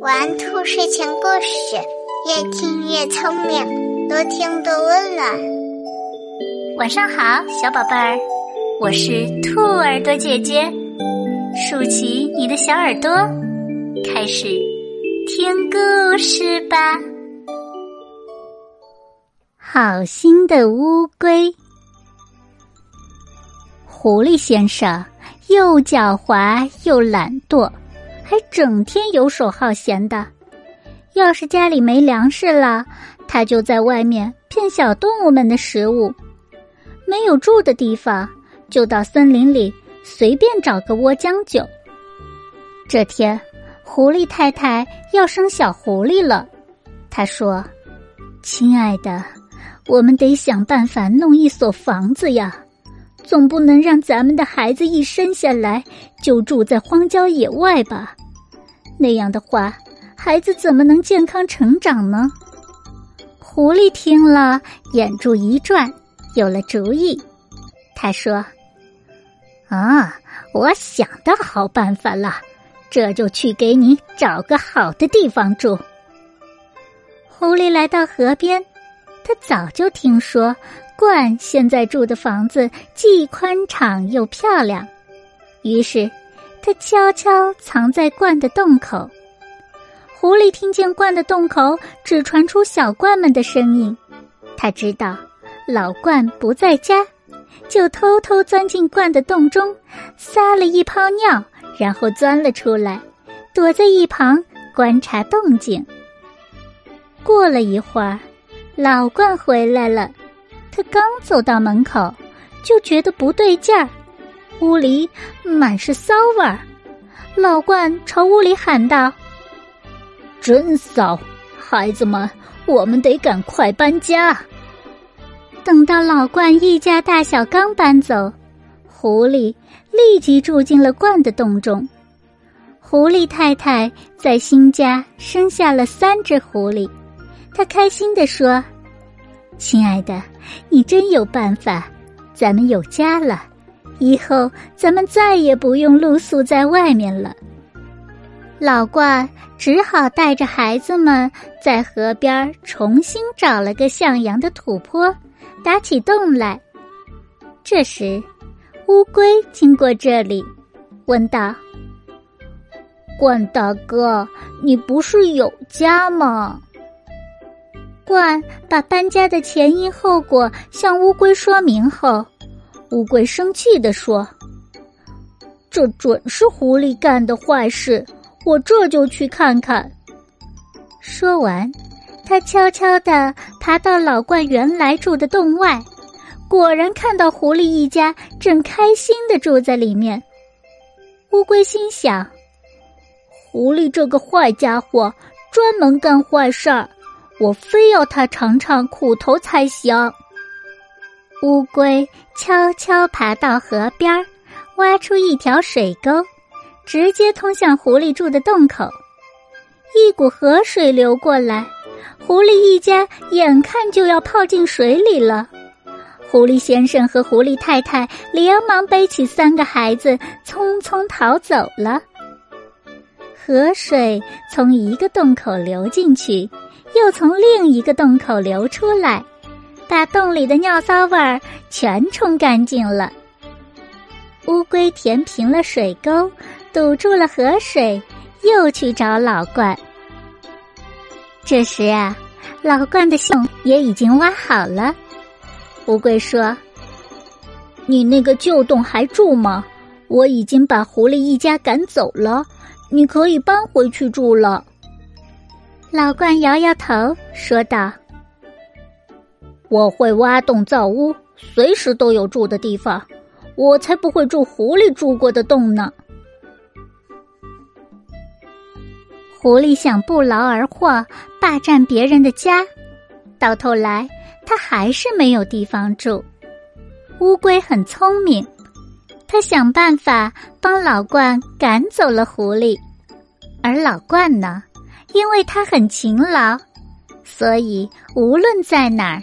玩兔睡前故事，越听越聪明，多听多温暖。晚上好，小宝贝儿，我是兔耳朵姐姐，竖起你的小耳朵，开始听故事吧。好心的乌龟，狐狸先生又狡猾又懒惰。还整天游手好闲的，要是家里没粮食了，他就在外面骗小动物们的食物；没有住的地方，就到森林里随便找个窝将就。这天，狐狸太太要生小狐狸了，她说：“亲爱的，我们得想办法弄一所房子呀，总不能让咱们的孩子一生下来。”就住在荒郊野外吧，那样的话，孩子怎么能健康成长呢？狐狸听了，眼珠一转，有了主意。他说：“啊，我想到好办法了，这就去给你找个好的地方住。”狐狸来到河边，他早就听说鹳现在住的房子既宽敞又漂亮。于是，他悄悄藏在罐的洞口。狐狸听见罐的洞口只传出小罐们的声音，他知道老罐不在家，就偷偷钻进罐的洞中，撒了一泡尿，然后钻了出来，躲在一旁观察动静。过了一会儿，老罐回来了，他刚走到门口，就觉得不对劲儿。屋里满是骚味儿，老鹳朝屋里喊道：“真骚！孩子们，我们得赶快搬家。”等到老鹳一家大小刚搬走，狐狸立即住进了鹳的洞中。狐狸太太在新家生下了三只狐狸，她开心地说：“亲爱的，你真有办法，咱们有家了。”以后咱们再也不用露宿在外面了。老鹳只好带着孩子们在河边重新找了个向阳的土坡，打起洞来。这时，乌龟经过这里，问道：“冠大哥，你不是有家吗？”冠把搬家的前因后果向乌龟说明后。乌龟生气地说：“这准是狐狸干的坏事，我这就去看看。”说完，他悄悄地爬到老鹳原来住的洞外，果然看到狐狸一家正开心地住在里面。乌龟心想：“狐狸这个坏家伙专门干坏事儿，我非要他尝尝苦头才行。”乌龟悄悄爬到河边，挖出一条水沟，直接通向狐狸住的洞口。一股河水流过来，狐狸一家眼看就要泡进水里了。狐狸先生和狐狸太太连忙背起三个孩子，匆匆逃走了。河水从一个洞口流进去，又从另一个洞口流出来。把洞里的尿骚味儿全冲干净了。乌龟填平了水沟，堵住了河水，又去找老鹳。这时啊，老鹳的洞也已经挖好了。乌龟说：“你那个旧洞还住吗？我已经把狐狸一家赶走了，你可以搬回去住了。”老鹳摇摇头，说道。我会挖洞造屋，随时都有住的地方。我才不会住狐狸住过的洞呢。狐狸想不劳而获，霸占别人的家，到头来他还是没有地方住。乌龟很聪明，他想办法帮老鹳赶走了狐狸，而老鹳呢，因为他很勤劳，所以无论在哪儿。